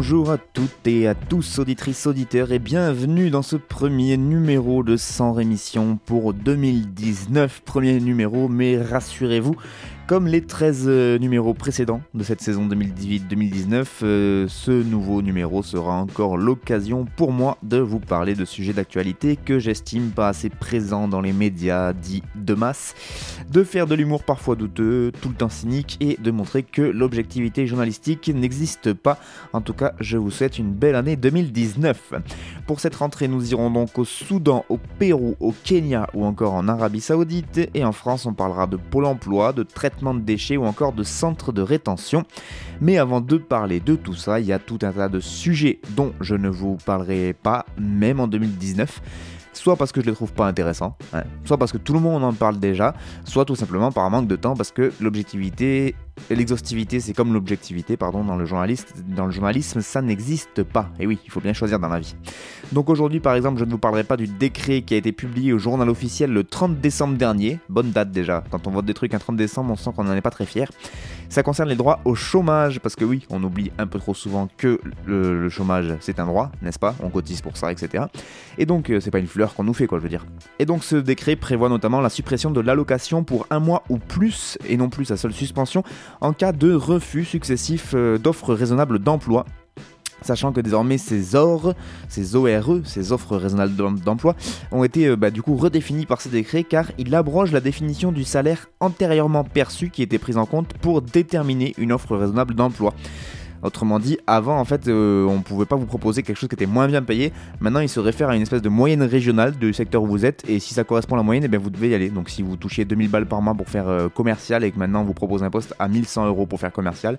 Bonjour à toutes et à tous, auditrices, auditeurs, et bienvenue dans ce premier numéro de Sans Rémission pour 2019. Premier numéro, mais rassurez-vous, comme les 13 euh, numéros précédents de cette saison 2018-2019, euh, ce nouveau numéro sera encore l'occasion pour moi de vous parler de sujets d'actualité que j'estime pas assez présents dans les médias dits de masse, de faire de l'humour parfois douteux, tout le temps cynique, et de montrer que l'objectivité journalistique n'existe pas. En tout cas, je vous souhaite une belle année 2019. Pour cette rentrée, nous irons donc au Soudan, au Pérou, au Kenya ou encore en Arabie Saoudite, et en France, on parlera de Pôle emploi, de traitement de déchets ou encore de centres de rétention. Mais avant de parler de tout ça, il y a tout un tas de sujets dont je ne vous parlerai pas, même en 2019 soit parce que je les trouve pas intéressants, soit parce que tout le monde en parle déjà, soit tout simplement par manque de temps parce que l'objectivité l'exhaustivité, c'est comme l'objectivité, pardon, dans le, dans le journalisme, ça n'existe pas. Et oui, il faut bien choisir dans la vie. Donc aujourd'hui, par exemple, je ne vous parlerai pas du décret qui a été publié au journal officiel le 30 décembre dernier. Bonne date déjà. Quand on vote des trucs un 30 décembre, on sent qu'on n'en est pas très fier. Ça concerne les droits au chômage, parce que oui, on oublie un peu trop souvent que le, chômage, c'est un droit, n'est-ce pas? On cotise pour ça, etc. Et donc, euh, c'est pas une fleur qu'on nous fait, quoi, je veux dire. Et donc, ce décret prévoit notamment la suppression de l'allocation pour un mois ou plus, et non plus sa seule suspension, en cas de refus successif euh, d'offres raisonnables d'emploi. Sachant que désormais ces ORE, ces ORE, ces offres raisonnables d'em- d'emploi, ont été euh, bah, du coup redéfinis par ces décrets car il abroge la définition du salaire antérieurement perçu qui était prise en compte pour déterminer une offre raisonnable d'emploi. Autrement dit, avant en fait, euh, on pouvait pas vous proposer quelque chose qui était moins bien payé. Maintenant, il se réfère à une espèce de moyenne régionale du secteur où vous êtes, et si ça correspond à la moyenne, eh bien, vous devez y aller. Donc, si vous touchiez 2000 balles par mois pour faire euh, commercial et que maintenant on vous propose un poste à 1100 euros pour faire commercial,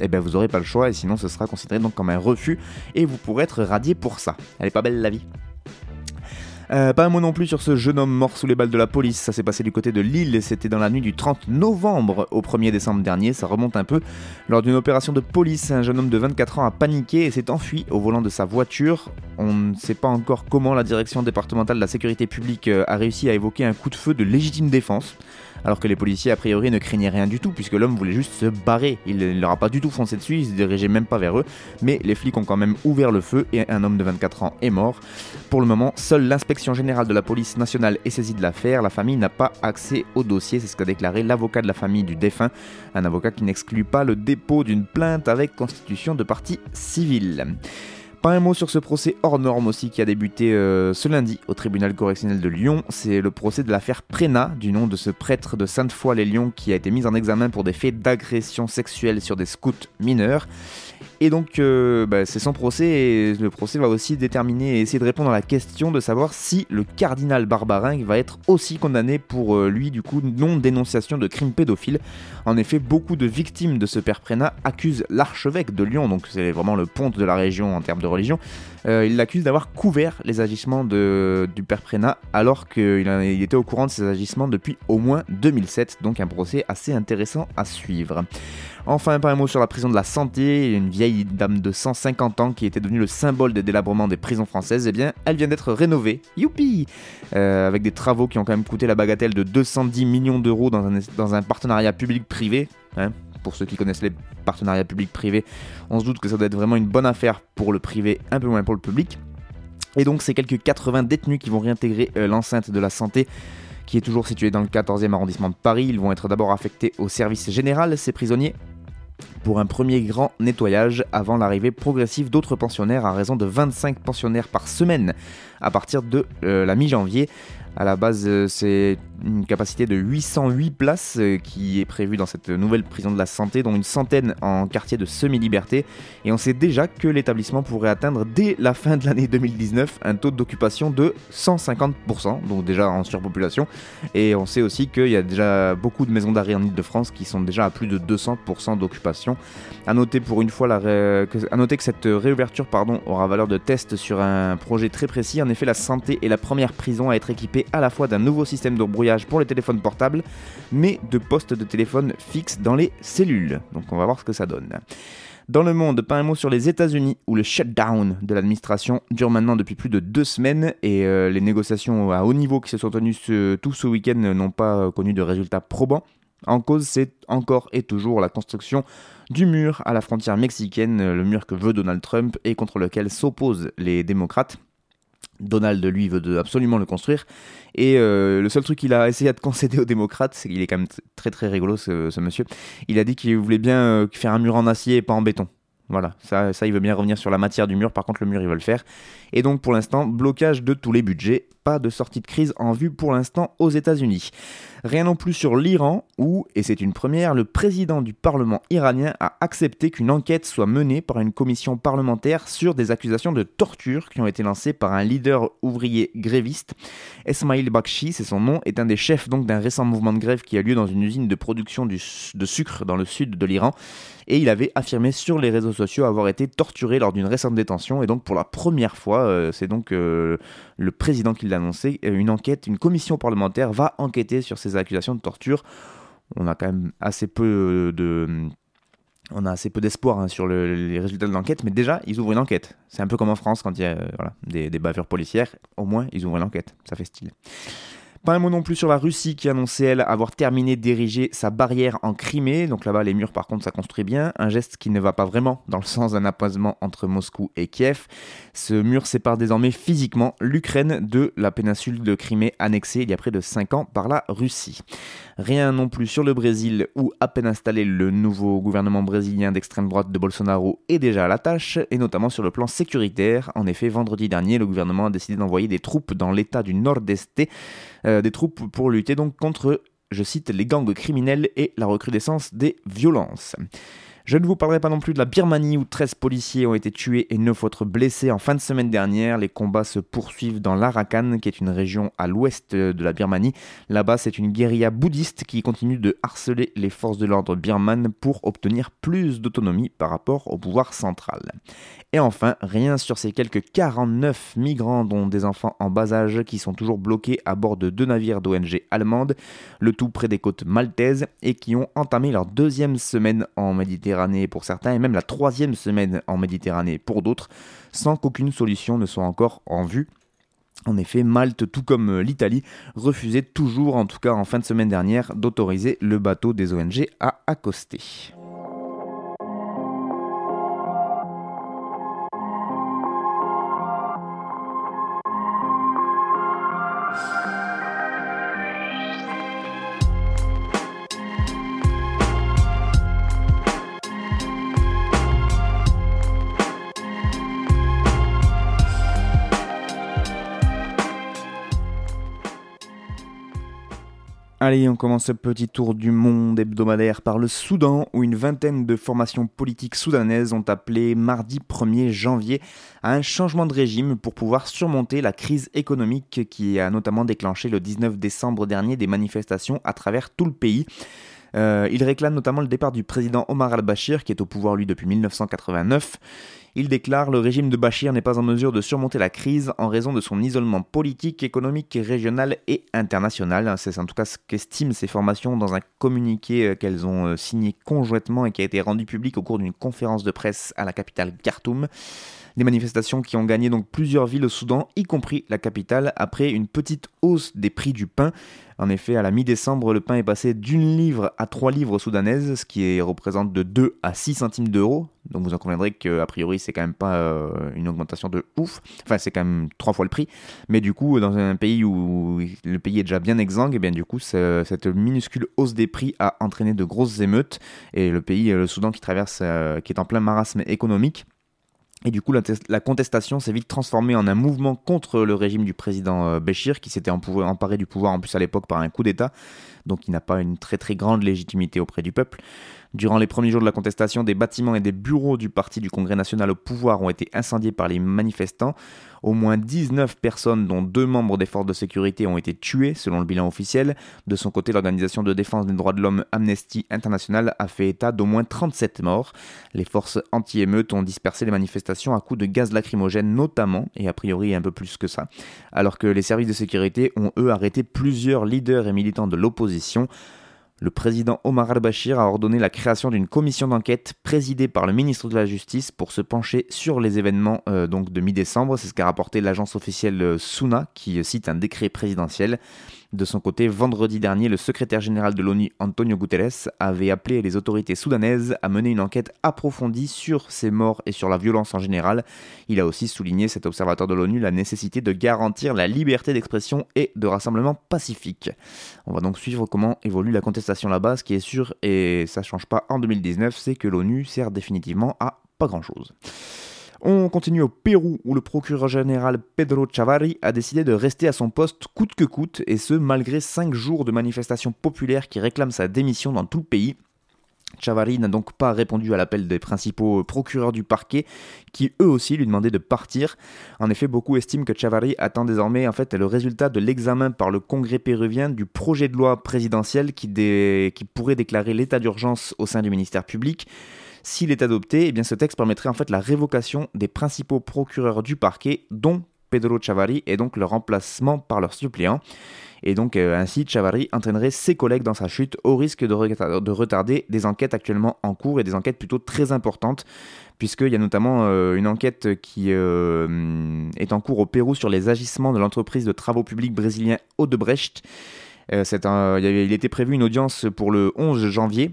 eh bien, vous aurez pas le choix, et sinon, ce sera considéré donc comme un refus, et vous pourrez être radié pour ça. Elle est pas belle la vie. Euh, pas un mot non plus sur ce jeune homme mort sous les balles de la police. Ça s'est passé du côté de Lille c'était dans la nuit du 30 novembre au 1er décembre dernier. Ça remonte un peu. Lors d'une opération de police, un jeune homme de 24 ans a paniqué et s'est enfui au volant de sa voiture. On ne sait pas encore comment la direction départementale de la sécurité publique euh, a réussi à évoquer un coup de feu de légitime défense. Alors que les policiers, a priori, ne craignaient rien du tout, puisque l'homme voulait juste se barrer. Il ne leur a pas du tout foncé dessus, il se dirigeait même pas vers eux. Mais les flics ont quand même ouvert le feu et un homme de 24 ans est mort. Pour le moment, seule l'inspection générale de la police nationale est saisie de l'affaire. La famille n'a pas accès au dossier, c'est ce qu'a déclaré l'avocat de la famille du défunt. Un avocat qui n'exclut pas le dépôt d'une plainte avec constitution de partie civile. Pas un mot sur ce procès hors norme aussi qui a débuté euh, ce lundi au tribunal correctionnel de Lyon. C'est le procès de l'affaire Prénat, du nom de ce prêtre de Sainte-Foy-les-Lyons qui a été mis en examen pour des faits d'agression sexuelle sur des scouts mineurs. Et donc, euh, bah, c'est son procès, et le procès va aussi déterminer et essayer de répondre à la question de savoir si le cardinal Barbarin va être aussi condamné pour euh, lui, du coup, non-dénonciation de crimes pédophiles. En effet, beaucoup de victimes de ce père Prénat accusent l'archevêque de Lyon, donc c'est vraiment le ponte de la région en termes de religion. Euh, il l'accuse d'avoir couvert les agissements du père Prénat alors qu'il était au courant de ces agissements depuis au moins 2007, donc un procès assez intéressant à suivre. Enfin, pas un mot sur la prison de la santé, une vieille dame de 150 ans qui était devenue le symbole des délabrements des prisons françaises, eh bien, elle vient d'être rénovée. Youpi Euh, Avec des travaux qui ont quand même coûté la bagatelle de 210 millions d'euros dans un, dans un partenariat public-privé. hein. Pour ceux qui connaissent les partenariats public-privés, on se doute que ça doit être vraiment une bonne affaire pour le privé, un peu moins pour le public. Et donc, ces quelques 80 détenus qui vont réintégrer euh, l'enceinte de la santé qui est toujours située dans le 14e arrondissement de Paris. Ils vont être d'abord affectés au service général, ces prisonniers, pour un premier grand nettoyage avant l'arrivée progressive d'autres pensionnaires à raison de 25 pensionnaires par semaine à partir de la mi-janvier. À la base, euh, c'est une capacité de 808 places euh, qui est prévue dans cette nouvelle prison de la santé, dont une centaine en quartier de semi-liberté. Et on sait déjà que l'établissement pourrait atteindre dès la fin de l'année 2019 un taux d'occupation de 150%, donc déjà en surpopulation. Et on sait aussi qu'il y a déjà beaucoup de maisons d'arrêt en Ile-de-France qui sont déjà à plus de 200% d'occupation. À noter pour une fois la à noter que cette réouverture pardon, aura valeur de test sur un projet très précis. En effet, la santé est la première prison à être équipée à la fois d'un nouveau système de brouillage pour les téléphones portables, mais de postes de téléphone fixes dans les cellules. Donc on va voir ce que ça donne. Dans le monde, pas un mot sur les États-Unis où le shutdown de l'administration dure maintenant depuis plus de deux semaines et euh, les négociations à haut niveau qui se sont tenues tout ce week-end n'ont pas connu de résultats probants. En cause, c'est encore et toujours la construction du mur à la frontière mexicaine, le mur que veut Donald Trump et contre lequel s'opposent les démocrates. Donald, lui, veut absolument le construire. Et euh, le seul truc qu'il a essayé de concéder aux démocrates, c'est qu'il est quand même très très rigolo ce, monsieur. Il a dit qu'il voulait bien euh, faire un mur en acier et pas en béton. Voilà, ça, ça, il veut bien revenir sur la matière du mur, par contre le mur, il veut le faire. Et donc pour l'instant, blocage de tous les budgets, pas de sortie de crise en vue pour l'instant aux États-Unis. Rien non plus sur l'Iran, où, et c'est une première, le président du Parlement iranien a accepté qu'une enquête soit menée par une commission parlementaire sur des accusations de torture qui ont été lancées par un leader ouvrier gréviste. Esmail Bakshi, c'est son nom, est un des chefs donc d'un récent mouvement de grève qui a lieu dans une usine de production de sucre dans le sud de l'Iran. Et il avait affirmé sur les réseaux sociaux avoir été torturé lors d'une récente détention. Et donc pour la première fois, euh, c'est donc euh, le président qui annoncé, euh, une enquête, une commission parlementaire va enquêter sur ces accusations de torture. On a quand même assez peu peu d'espoir hein, sur les résultats de l'enquête, mais déjà, ils ouvrent une enquête. C'est un peu comme en France quand il y a des, des bavures policières. Au moins, ils ouvrent une enquête. Ça fait style. Pas un mot non plus sur la Russie qui annonçait, elle, avoir terminé d'ériger sa barrière en Crimée. Donc là-bas, les murs, par contre, ça construit bien. Un geste qui ne va pas vraiment dans le sens d'un apaisement entre Moscou et Kiev. Ce mur sépare désormais physiquement l'Ukraine de la péninsule de Crimée annexée il y a près de 5 ans par la Russie. Rien non plus sur le Brésil où, à peine installé, le nouveau gouvernement brésilien d'extrême droite de Bolsonaro est déjà à la tâche, et notamment sur le plan sécuritaire. En effet, vendredi dernier, le gouvernement a décidé d'envoyer des troupes dans l'état du Nord-Est des troupes pour lutter donc contre, je cite, les gangs criminels et la recrudescence des violences. Je ne vous parlerai pas non plus de la Birmanie où 13 policiers ont été tués et 9 autres blessés en fin de semaine dernière. Les combats se poursuivent dans l'Arakan, qui est une région à l'ouest de la Birmanie. Là-bas, c'est une guérilla bouddhiste qui continue de harceler les forces de l'ordre birmanes pour obtenir plus d'autonomie par rapport au pouvoir central. Et enfin, rien sur ces quelques 49 migrants, dont des enfants en bas âge, qui sont toujours bloqués à bord de deux navires d'ONG allemandes, le tout près des côtes maltaises, et qui ont entamé leur deuxième semaine en Méditerranée pour certains, et même la troisième semaine en Méditerranée pour d'autres, sans qu'aucune solution ne soit encore en vue. En effet, Malte, tout comme l'Italie, refusait toujours, en tout cas en fin de semaine dernière, d'autoriser le bateau des ONG à accoster. Allez, on commence ce petit tour du monde hebdomadaire par le Soudan, où une vingtaine de formations politiques soudanaises ont appelé mardi 1er janvier à un changement de régime pour pouvoir surmonter la crise économique qui a notamment déclenché le 19 décembre dernier des manifestations à travers tout le pays. Euh, il réclame notamment le départ du président Omar al-Bashir, qui est au pouvoir lui depuis 1989. Il déclare le régime de Bachir n'est pas en mesure de surmonter la crise en raison de son isolement politique, économique, régional et international. C'est en tout cas ce qu'estiment ces formations dans un communiqué euh, qu'elles ont euh, signé conjointement et qui a été rendu public au cours d'une conférence de presse à la capitale Khartoum. Des manifestations qui ont gagné donc plusieurs villes au Soudan, y compris la capitale, après une petite hausse des prix du pain. En effet, à la mi-décembre, le pain est passé d'une livre à trois livres soudanaises, ce qui représente de 2 à 6 centimes d'euros. Donc vous en conviendrez qu'a priori, c'est quand même pas euh, une augmentation de ouf. Enfin, c'est quand même trois fois le prix. Mais du coup, dans un pays où le pays est déjà bien exsangue, et eh bien du coup, cette minuscule hausse des prix a entraîné de grosses émeutes. Et le pays, le Soudan qui traverse, euh, qui est en plein marasme économique, Et du coup, la, contestation s'est vite transformée en un mouvement contre le régime du président euh, Béchir, qui s'était emparé du pouvoir en plus à l'époque par un coup d'État, donc il n'a pas une très très grande légitimité auprès du peuple. Durant les premiers jours de la contestation, des bâtiments et des bureaux du parti du Congrès national au pouvoir ont été incendiés par les manifestants. Au moins 19 personnes, dont deux membres des forces de sécurité, ont été tuées, selon le bilan officiel. De son côté, l'organisation de défense des droits de l'homme Amnesty International a fait état d'au moins 37 morts. Les forces anti-émeutes ont dispersé les manifestations à coups de gaz lacrymogène notamment, et a priori un peu plus que ça, alors que les services de sécurité ont eux arrêté plusieurs leaders et militants de l'opposition. Le président Omar al-Bashir a ordonné la création d'une commission d'enquête présidée par le ministre de la Justice pour se pencher sur les événements euh, donc de mi-décembre. C'est ce qu'a rapporté l'agence officielle euh, Suna qui cite un décret présidentiel. De son côté, vendredi dernier, le secrétaire général de l'ONU, Antonio Guterres, avait appelé les autorités soudanaises à mener une enquête approfondie sur ces morts et sur la violence en général. Il a aussi souligné, cet observateur de l'ONU, la nécessité de garantir la liberté d'expression et de rassemblement pacifique. On va donc suivre comment évolue la contestation là-bas. Ce qui est sûr, et ça change pas en 2019, c'est que l'ONU sert définitivement à pas grand-chose. On continue au Pérou où le procureur général Pedro Chavarri a décidé de rester à son poste coûte que coûte et ce malgré 5 jours de manifestations populaires qui réclament sa démission dans tout le pays. Chavarri n'a donc pas répondu à l'appel des principaux procureurs du parquet qui eux aussi lui demandaient de partir. En effet, beaucoup estiment que Chavarri attend désormais en fait le résultat de l'examen par le Congrès péruvien du projet de loi présidentiel qui, qui pourrait déclarer l'état d'urgence au sein du ministère public. S'il est adopté, eh ce texte permettrait en fait la révocation des principaux procureurs du parquet, dont Pedro Chavarri, et donc leur remplacement par leur suppléant. Et donc euh, ainsi, Chavarri entraînerait ses collègues dans sa chute au risque de, retarder des enquêtes actuellement en cours et des enquêtes plutôt très importantes, puisqu'il y a notamment euh, une enquête qui euh, est en cours au Pérou sur les agissements de l'entreprise de travaux publics brésilien Odebrecht. il était prévu une audience pour le 11 janvier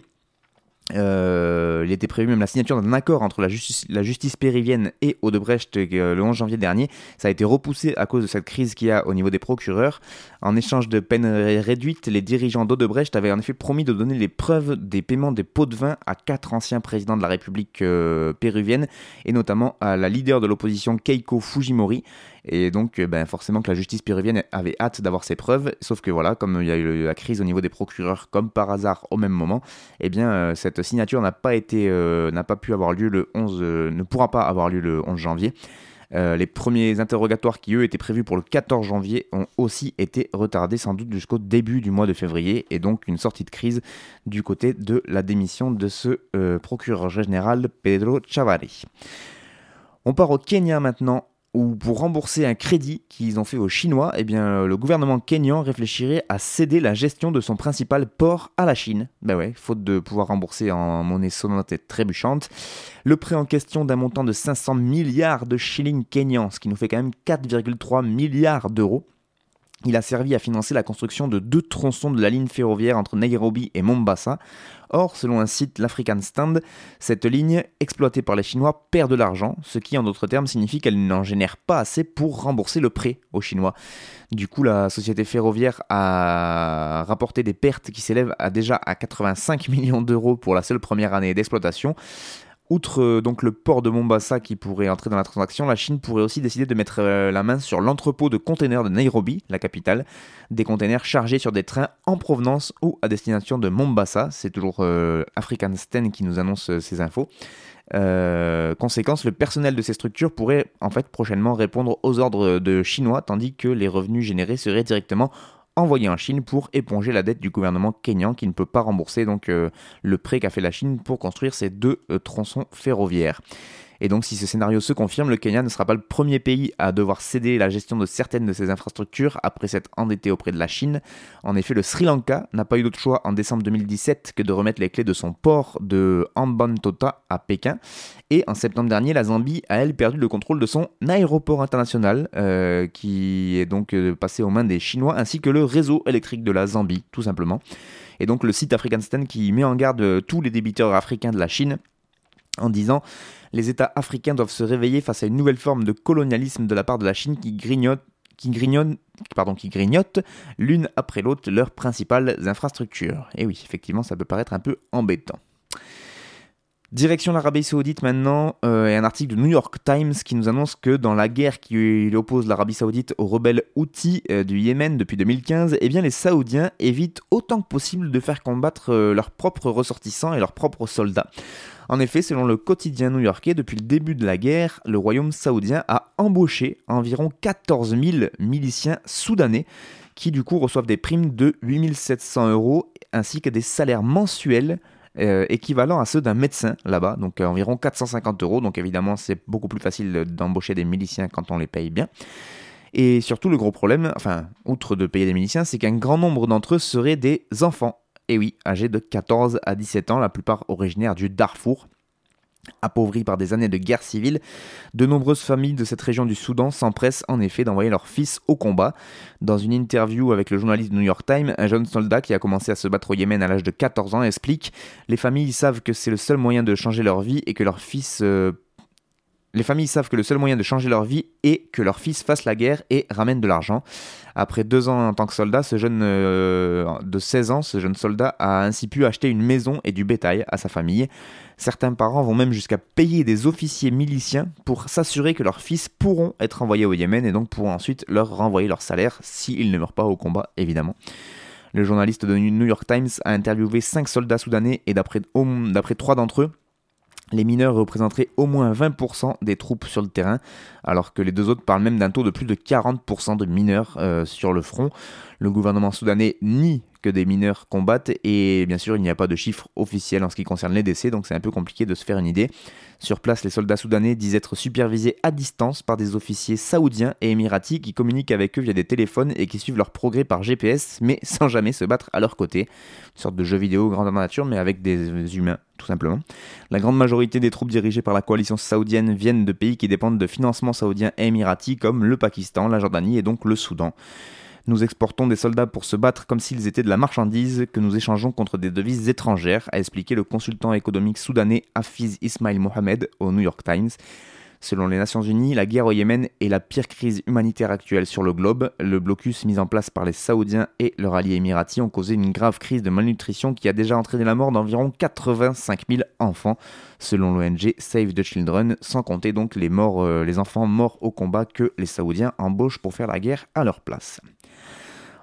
euh, il était prévu même la signature d'un accord entre la justice, péruvienne et Odebrecht euh, le 11 janvier dernier. Ça a été repoussé à cause de cette crise qu'il y a au niveau des procureurs. En échange de peines réduites, les dirigeants d'Odebrecht avaient en effet promis de donner les preuves des paiements des pots de vin à quatre anciens présidents de la République euh, péruvienne et notamment à la leader de l'opposition Keiko Fujimori. Et donc, euh, ben, forcément que la justice péruvienne avait hâte d'avoir ses preuves, sauf que voilà, comme il y a eu la crise au niveau des procureurs, comme par hasard au même moment, eh bien, euh, cette signature n'a pas été, euh, pu avoir lieu le 11, ne pourra pas avoir lieu le 11 janvier. les premiers interrogatoires qui, eux, étaient prévus pour le 14 janvier ont aussi été retardés sans doute jusqu'au début du mois de février et donc une sortie de crise du côté de la démission de ce procureur général Pedro Chavarri. On part au Kenya maintenant ou pour rembourser un crédit qu'ils ont fait aux Chinois, eh bien, le gouvernement kényan réfléchirait à céder la gestion de son principal port à la Chine. Ben ouais, faute de pouvoir rembourser en monnaie sonnante et trébuchante. Le prêt en question d'un montant de 500 milliards de shillings kenyans, ce qui nous fait quand même 4,3 milliards d'euros. Il a servi à financer la construction de deux tronçons de la ligne ferroviaire entre Nairobi et Mombasa. Or, selon un site, l'African Stand, cette ligne, exploitée par les Chinois, perd de l'argent, ce qui en d'autres termes signifie qu'elle n'en génère pas assez pour rembourser le prêt aux Chinois. Du coup, la société ferroviaire a rapporté des pertes qui s'élèvent à déjà à 85 millions d'euros pour la seule première année d'exploitation. Outre euh, le port de Mombasa qui pourrait entrer dans la transaction, la Chine pourrait aussi décider de mettre euh, la main sur l'entrepôt de containers de Nairobi, la capitale, des containers chargés sur des trains en provenance ou à destination de Mombasa. C'est toujours euh, African Sten qui nous annonce ces infos. conséquence, le personnel de ces structures pourrait en fait prochainement répondre aux ordres de chinois, tandis que les revenus générés seraient directement envoyé en Chine pour éponger la dette du gouvernement kényan qui ne peut pas rembourser donc euh, le prêt qu'a fait la Chine pour construire ces deux euh, tronçons ferroviaires. Et donc si ce scénario se confirme, le Kenya ne sera pas le premier pays à devoir céder la gestion de certaines de ses infrastructures après s'être endetté auprès de la Chine. En effet, le Sri Lanka n'a pas eu d'autre choix en décembre 2017 que de remettre les clés de son port de Ambantota à Pékin. Et en septembre dernier, la Zambie a elle perdu le contrôle de son aéroport international, euh, qui est donc euh, passé aux mains des Chinois, ainsi que le réseau électrique de la Zambie, tout simplement. Et donc le site African qui met en garde tous les débiteurs africains de la Chine en disant les États africains doivent se réveiller face à une nouvelle forme de colonialisme de la part de la Chine qui grignote grignotent l'une après l'autre leurs principales infrastructures. Et oui, effectivement, ça peut paraître un peu embêtant. Direction l'Arabie Saoudite maintenant, euh, et un article de New York Times qui nous annonce que dans la guerre qui oppose l'Arabie Saoudite aux rebelles Houthis euh, du Yémen depuis 2015, eh bien les Saoudiens évitent autant que possible de faire combattre euh, leurs propres ressortissants et leurs propres soldats. En effet, selon le quotidien new-yorkais, depuis le début de la guerre, le royaume saoudien a embauché environ 14 000 miliciens soudanais qui du coup reçoivent des primes de 8700 euros ainsi que des salaires mensuels euh, équivalent à ceux d'un médecin là-bas, donc euh, environ 450 euros. Donc évidemment, c'est beaucoup plus facile d'embaucher des miliciens quand on les paye bien. Et surtout, le gros problème, enfin, outre de payer des miliciens, c'est qu'un grand nombre d'entre eux seraient des enfants. Et oui, âgés de 14 à 17 ans, la plupart originaires du Darfour. Appauvris par des années de guerre civile, de nombreuses familles de cette région du Soudan s'empressent en effet d'envoyer leurs fils au combat. Dans une interview avec le journaliste New York Times, un jeune soldat qui a commencé à se battre au Yémen à l'âge de 14 ans explique Les familles savent que c'est le seul moyen de changer leur vie et que leurs fils euh, les familles savent que le seul moyen de changer leur vie est que leur fils fasse la guerre et ramène de l'argent. Après deux ans en tant que soldat, ce jeune euh, de 16 ans, ce jeune soldat a ainsi pu acheter une maison et du bétail à sa famille. Certains parents vont même jusqu'à payer des officiers miliciens pour s'assurer que leurs fils pourront être envoyés au Yémen et donc pourront ensuite leur renvoyer leur salaire s'ils ne meurent pas au combat, évidemment. Le journaliste de New York Times a interviewé 5 soldats soudanais et d'après trois d'entre eux, les mineurs représenteraient au moins 20% des troupes sur le terrain, alors que les deux autres parlent même d'un taux de plus de 40% de mineurs euh, sur le front. Le gouvernement soudanais nie des mineurs combattent et bien sûr il n'y a pas de chiffre officiel en ce qui concerne les décès, donc c'est un peu compliqué de se faire une idée. Sur place, les soldats soudanais disent être supervisés à distance par des officiers saoudiens et émiratis qui communiquent avec eux via des téléphones et qui suivent leur progrès par GPS, mais sans jamais se battre à leur côté. Une sorte de jeu vidéo grandeur nature, mais avec des humains, tout simplement. La grande majorité des troupes dirigées par la coalition saoudienne viennent de pays qui dépendent de financements saoudiens et émiratis, comme le Pakistan, la Jordanie et donc le Soudan. Nous exportons des soldats pour se battre comme s'ils étaient de la marchandise que nous échangeons contre des devises étrangères, a expliqué le consultant économique soudanais Hafiz Ismail Mohamed au New York Times. Selon les Nations Unies, la guerre au Yémen est la pire crise humanitaire actuelle sur le globe. Le blocus mis en place par les Saoudiens et leurs alliés émiratis ont causé une grave crise de malnutrition qui a déjà entraîné la mort d'environ 85 000 enfants, selon l'ONG Save the Children, sans compter donc les, morts, euh, les enfants morts au combat que les Saoudiens embauchent pour faire la guerre à leur place.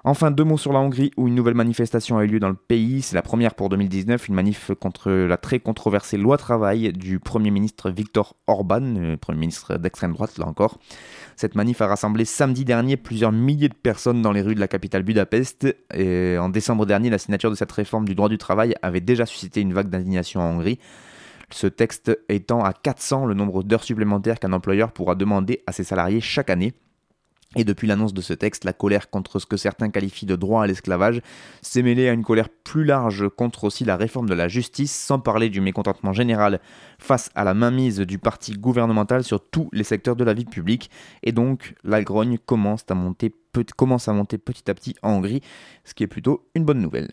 Enfin, deux mots sur la Hongrie, où une nouvelle manifestation a eu lieu dans le pays. C'est la première pour 2019, une manif contre la très controversée loi travail du Premier ministre Viktor Orban, Premier ministre d'extrême droite, là encore. Cette manif a rassemblé samedi dernier plusieurs milliers de personnes dans les rues de la capitale Budapest. Et en décembre dernier, la signature de cette réforme du droit du travail avait déjà suscité une vague d'indignation en Hongrie. Ce texte étant à 400 le nombre d'heures supplémentaires qu'un employeur pourra demander à ses salariés chaque année. Et depuis l'annonce de ce texte, la colère contre ce que certains qualifient de droit à l'esclavage s'est mêlée à une colère plus large contre aussi la réforme de la justice, sans parler du mécontentement général face à la mainmise du parti gouvernemental sur tous les secteurs de la vie publique. Et donc, la grogne commence à monter, commence à monter petit à petit en Hongrie, ce qui est plutôt une bonne nouvelle.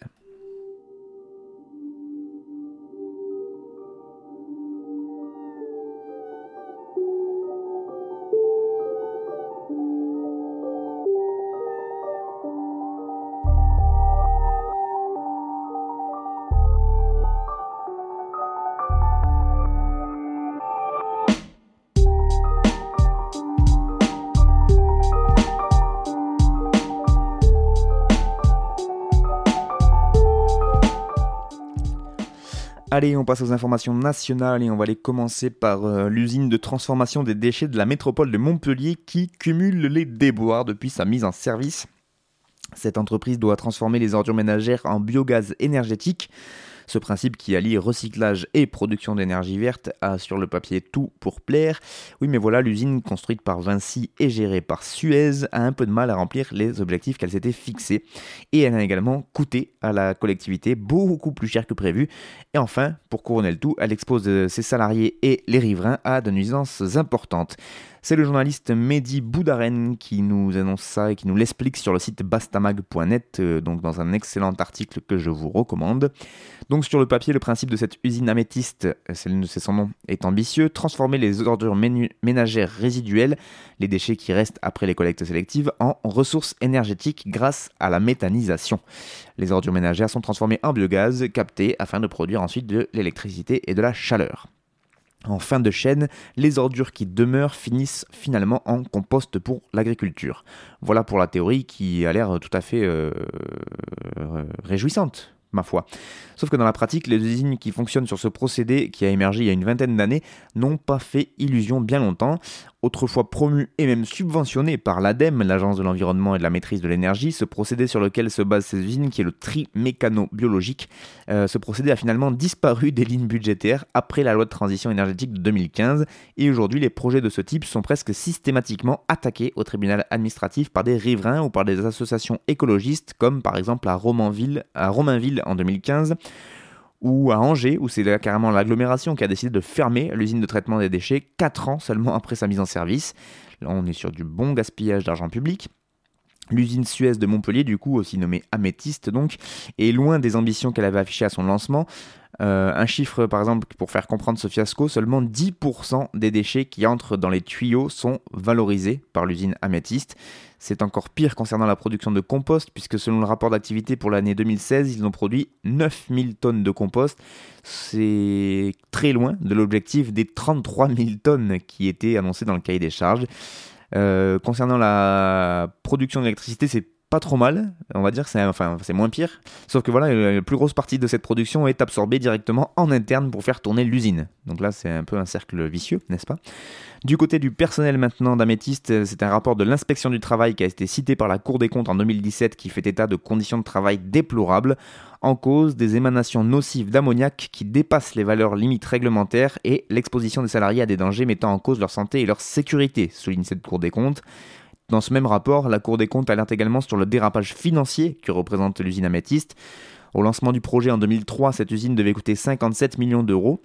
Allez, on passe aux informations nationales et on va aller commencer par euh, l'usine de transformation des déchets de la métropole de Montpellier qui cumule les déboires depuis sa mise en service. Cette entreprise doit transformer les ordures ménagères en biogaz énergétique. Ce principe qui allie recyclage et production d'énergie verte a sur le papier tout pour plaire. Oui, mais voilà, l'usine construite par Vinci et gérée par Suez a un peu de mal à remplir les objectifs qu'elle s'était fixés. Et elle a également coûté à la collectivité beaucoup plus cher que prévu. Et enfin, pour couronner le tout, elle expose ses salariés et les riverains à de nuisances importantes. C'est le journaliste Mehdi Boudaren qui nous annonce ça et qui nous l'explique sur le site bastamag.net, euh, donc dans un excellent article que je vous recommande. Donc sur le papier, le principe de cette usine améthyste, c'est son nom, est ambitieux, transformer les ordures ménagères résiduelles, les déchets qui restent après les collectes sélectives, en ressources énergétiques grâce à la méthanisation. Les ordures ménagères sont transformées en biogaz capté afin de produire ensuite de l'électricité et de la chaleur. En fin de chaîne, les ordures qui demeurent finissent finalement en compost pour l'agriculture. Voilà pour la théorie qui a l'air tout à fait euh, euh, réjouissante ma foi. Sauf que dans la pratique, les usines qui fonctionnent sur ce procédé qui a émergé il y a une vingtaine d'années n'ont pas fait illusion bien longtemps. Autrefois promu et même subventionné par l'ADEME, l'Agence de l'environnement et de la maîtrise de l'énergie, ce procédé sur lequel se basent ces usines, qui est le tri mécano-biologique, euh, ce procédé a finalement disparu des lignes budgétaires après la loi de transition énergétique de 2015, et aujourd'hui les projets de ce type sont presque systématiquement attaqués au tribunal administratif par des riverains ou par des associations écologistes, comme par exemple à Romainville, à Romainville en 2015 ou à Angers, où c'est carrément l'agglomération qui a décidé de fermer l'usine de traitement des déchets 4 ans seulement après sa mise en service. Là, on est sur du bon gaspillage d'argent public. L'usine Suez de Montpellier, du coup, aussi nommée Améthyste, donc, est loin des ambitions qu'elle avait affichées à son lancement. Euh, un chiffre, par exemple, pour faire comprendre ce fiasco, seulement 10% des déchets qui entrent dans les tuyaux sont valorisés par l'usine Améthyste. C'est encore pire concernant la production de compost, puisque selon le rapport d'activité pour l'année 2016, ils ont produit 9000 tonnes de compost. C'est très loin de l'objectif des 33 000 tonnes qui étaient annoncées dans le cahier des charges. Euh, concernant la production d'électricité, c'est pas trop mal, on va dire, c'est moins pire. Sauf que voilà, la plus grosse partie de cette production est absorbée directement en interne pour faire tourner l'usine. Donc là, c'est un peu un cercle vicieux, n'est-ce pas? Du côté du personnel maintenant d'Améthyste, c'est un rapport de l'inspection du travail qui a été cité par la Cour des comptes en 2017 qui fait état de conditions de travail déplorables en cause des émanations nocives d'ammoniac qui dépassent les valeurs limites réglementaires et l'exposition des salariés à des dangers mettant en cause leur santé et leur sécurité, souligne cette Cour des comptes. Dans ce même rapport, la Cour des comptes alerte également sur le dérapage financier que représente l'usine Améthyste. Au lancement du projet en 2003, cette usine devait coûter 57 millions d'euros.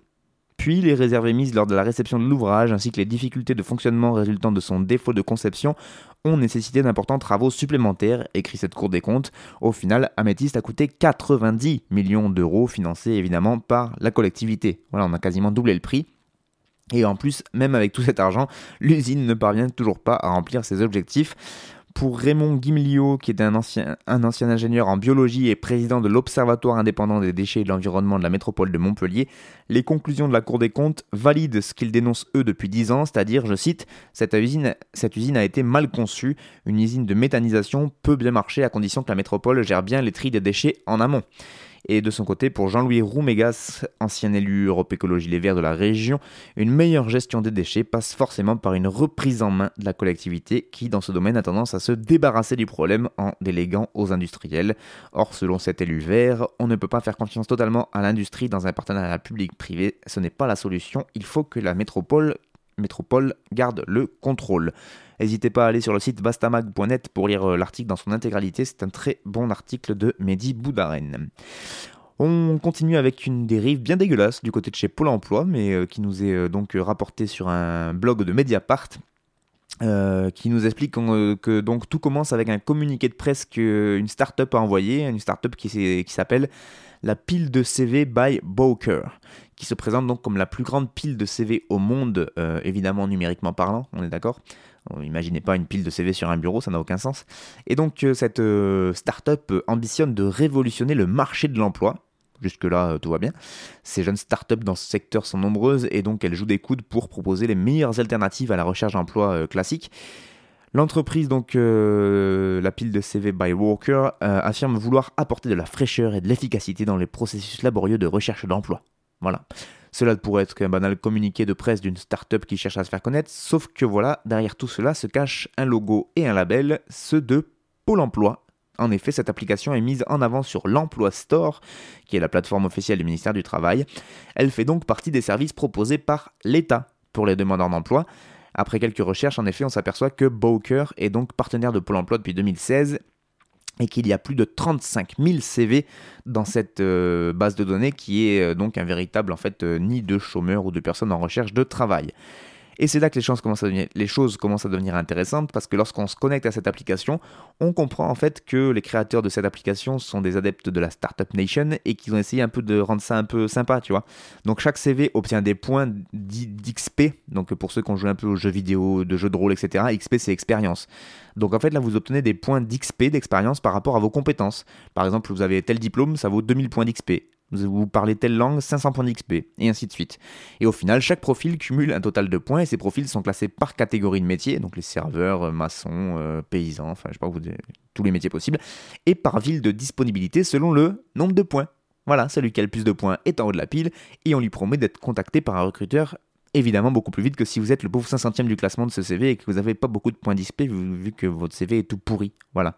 Puis les réserves émises lors de la réception de l'ouvrage ainsi que les difficultés de fonctionnement résultant de son défaut de conception ont nécessité d'importants travaux supplémentaires, écrit cette Cour des comptes. Au final, Améthyste a coûté 90 millions d'euros, financés évidemment par la collectivité. Voilà, on a quasiment doublé le prix. Et en plus, même avec tout cet argent, l'usine ne parvient toujours pas à remplir ses objectifs. Pour Raymond Guimliot, qui est un ancien, ingénieur en biologie et président de l'Observatoire indépendant des déchets et de l'environnement de la métropole de Montpellier, les conclusions de la Cour des comptes valident ce qu'ils dénoncent eux depuis 10 ans, c'est-à-dire, je cite, cette usine, cette usine a été mal conçue, une usine de méthanisation peut bien marcher à condition que la métropole gère bien les tri des déchets en amont. Et de son côté, pour Jean-Louis Roumégas, ancien élu Europe Écologie Les Verts de la région, une meilleure gestion des déchets passe forcément par une reprise en main de la collectivité qui, dans ce domaine, a tendance à se débarrasser du problème en déléguant aux industriels. Or, selon cet élu vert, on ne peut pas faire confiance totalement à l'industrie dans un partenariat public-privé. Ce n'est pas la solution. Il faut que la métropole métropole garde le contrôle. N'hésitez pas à aller sur le site bastamag.net pour lire euh, l'article dans son intégralité. C'est un très bon article de Mehdi Boudaren. On continue avec une dérive bien dégueulasse du côté de chez Pôle Emploi, mais euh, qui nous est euh, donc rapportée sur un blog de Mediapart. qui nous explique que tout commence avec un communiqué de presse qu'une start-up a envoyé, une start-up qui, s'appelle la pile de CV by Bowker, qui se présente donc comme la plus grande pile de CV au monde, évidemment numériquement parlant, on est d'accord Imaginez pas une pile de CV sur un bureau, ça n'a aucun sens. Et donc euh, cette euh, start-up ambitionne de révolutionner le marché de l'emploi. Jusque-là, euh, tout va bien. Ces jeunes start-up dans ce secteur sont nombreuses et donc elles jouent des coudes pour proposer les meilleures alternatives à la recherche d'emploi classique. L'entreprise, donc la pile de CV by Walker, affirme vouloir apporter de la fraîcheur et de l'efficacité dans les processus laborieux de recherche d'emploi. Voilà. Cela pourrait être un banal communiqué de presse d'une start-up qui cherche à se faire connaître, sauf que voilà, derrière tout cela se cache un logo et un label, ceux de Pôle emploi. En effet, cette application est mise en avant sur l'Emploi Store, qui est la plateforme officielle du ministère du Travail. Elle fait donc partie des services proposés par l'État pour les demandeurs d'emploi. Après quelques recherches, en effet, on s'aperçoit que Bowker est donc partenaire de Pôle emploi depuis 2016 et qu'il y a plus de 35 000 CV dans cette euh, base de données qui est euh, donc un véritable euh, nid de chômeurs ou de personnes en recherche de travail. Et c'est là que les choses, commencent à devenir, les choses commencent à devenir intéressantes parce que lorsqu'on se connecte à cette application, on comprend en fait que les créateurs de cette application sont des adeptes de la Startup Nation et qu'ils ont essayé un peu de rendre ça un peu sympa, tu vois. Donc chaque CV obtient des points d'XP. Donc pour ceux qui ont joué un peu aux jeux vidéo, de jeux de rôle, etc., XP c'est expérience. Donc en fait là vous obtenez des points d'XP, d'expérience par rapport à vos compétences. Par exemple, vous avez tel diplôme, ça vaut 2000 points d'XP vous parlez telle langue, 500 points d'XP, et ainsi de suite. Et au final, chaque profil cumule un total de points, et ces profils sont classés par catégorie de métier, donc les serveurs, euh, maçons, euh, paysans, enfin je sais pas, vous, tous les métiers possibles, et par ville de disponibilité selon le nombre de points. Voilà, celui qui a le plus de points est en haut de la pile, et on lui promet d'être contacté par un recruteur évidemment beaucoup plus vite que si vous êtes le pauvre 500e du classement de ce CV et que vous n'avez pas beaucoup de points d'XP vu, que votre CV est tout pourri. Voilà.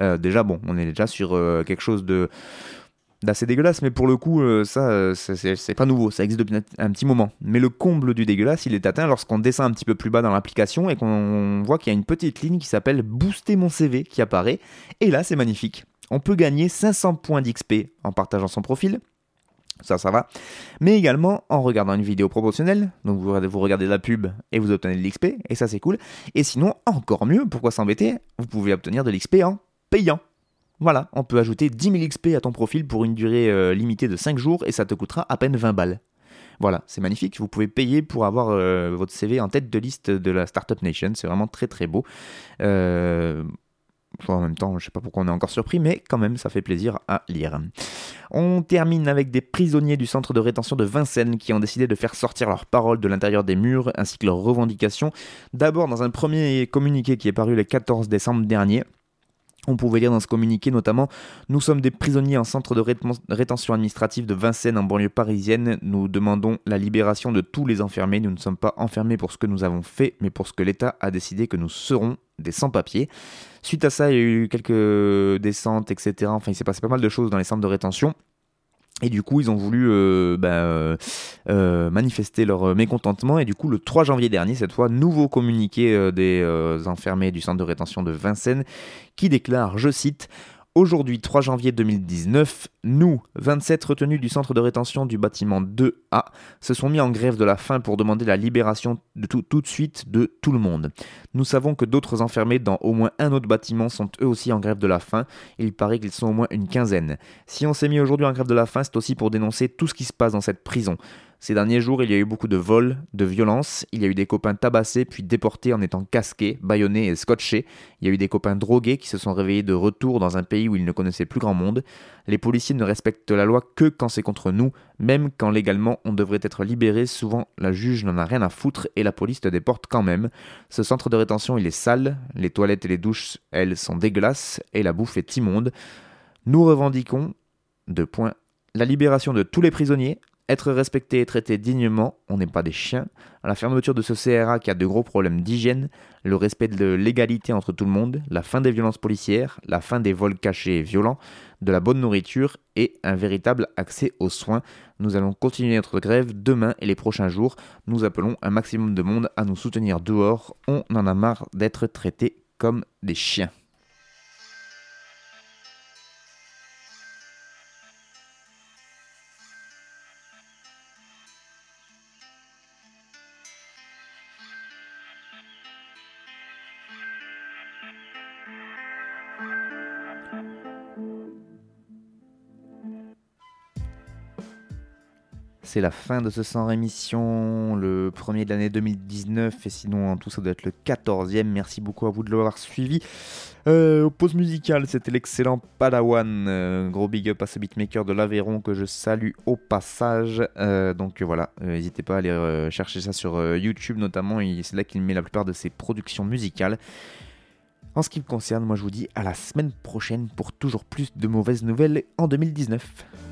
Euh, déjà, bon, on est déjà sur quelque chose de d'assez dégueulasse, mais pour le coup, euh, ça, euh, c'est pas nouveau, ça existe depuis un petit moment. Mais le comble du dégueulasse, il est atteint lorsqu'on descend un petit peu plus bas dans l'application et qu'on voit qu'il y a une petite ligne qui s'appelle Booster mon CV qui apparaît. Et là, c'est magnifique. On peut gagner 500 points d'XP en partageant son profil. Ça, ça va. Mais également en regardant une vidéo promotionnelle. Donc vous, vous regardez la pub et vous obtenez de l'XP. Et ça, c'est cool. Et sinon, encore mieux, pourquoi s'embêter? Vous pouvez obtenir de l'XP en payant. Voilà, on peut ajouter 10 000 XP à ton profil pour une durée euh, limitée de 5 jours et ça te coûtera à peine 20 balles. Voilà, c'est magnifique. Vous pouvez payer pour avoir euh, votre CV en tête de liste de la Startup Nation. C'est vraiment très très beau. Euh, en même temps, je ne sais pas pourquoi on est encore surpris, mais quand même, ça fait plaisir à lire. On termine avec des prisonniers du centre de rétention de Vincennes qui ont décidé de faire sortir leurs paroles de l'intérieur des murs ainsi que leurs revendications. D'abord dans un premier communiqué qui est paru le 14 décembre dernier. On pouvait lire dans ce communiqué notamment Nous sommes des prisonniers en centre de rétention administrative de Vincennes en banlieue parisienne. Nous demandons la libération de tous les enfermés. Nous ne sommes pas enfermés pour ce que nous avons fait, mais pour ce que l'État a décidé que nous serons des sans-papiers. Suite à ça, il y a eu quelques descentes, etc. Enfin, il s'est passé pas mal de choses dans les centres de rétention. Et du coup, ils ont voulu euh, bah, euh, euh, manifester leur mécontentement. Et du coup, le 3 janvier dernier, cette fois, nouveau communiqué des enfermés du centre de rétention de Vincennes qui déclare, je cite, Aujourd'hui, 3 janvier 2019, nous, 27 retenus du centre de rétention du bâtiment 2A, se sont mis en grève de la faim pour demander la libération de tout, tout de suite de tout le monde. Nous savons que d'autres enfermés dans au moins un autre bâtiment sont eux aussi en grève de la faim. Il paraît qu'ils sont au moins une quinzaine. Si on s'est mis aujourd'hui en grève de la faim, c'est aussi pour dénoncer tout ce qui se passe dans cette prison. Ces derniers jours, il y a eu beaucoup de vols, de violences, il y a eu des copains tabassés puis déportés en étant casqués, bâillonnés et scotchés, il y a eu des copains drogués qui se sont réveillés de retour dans un pays où ils ne connaissaient plus grand monde. Les policiers ne respectent la loi que quand c'est contre nous, même quand légalement on devrait être libéré, souvent la juge n'en a rien à foutre et la police te déporte quand même. Ce centre de rétention il est sale, les toilettes et les douches, elles, sont dégueulasses et la bouffe est immonde. Nous revendiquons, deux points, la libération de tous les prisonniers, être respecté et traité dignement, on n'est pas des chiens, la fermeture de ce CRA qui a de gros problèmes d'hygiène, le respect de l'égalité entre tout le monde, la fin des violences policières, la fin des vols cachés et violents, de la bonne nourriture et un véritable accès aux soins. Nous allons continuer notre grève demain et les prochains jours. Nous appelons un maximum de monde à nous soutenir dehors. On en a marre d'être traités comme des chiens. C'est la fin de ce sans rémission, le premier de l'année 2019, et sinon en tout ça doit être le 14e. Merci beaucoup à vous de l'avoir suivi. Euh, pause musicale, c'était l'excellent Padawan. Euh, gros big up à ce beatmaker de l'Aveyron que je salue au passage. Euh, donc voilà, n'hésitez pas à aller chercher ça sur YouTube notamment, c'est là qu'il met la plupart de ses productions musicales. En ce qui me concerne, moi je vous dis à la semaine prochaine pour toujours plus de mauvaises nouvelles en 2019.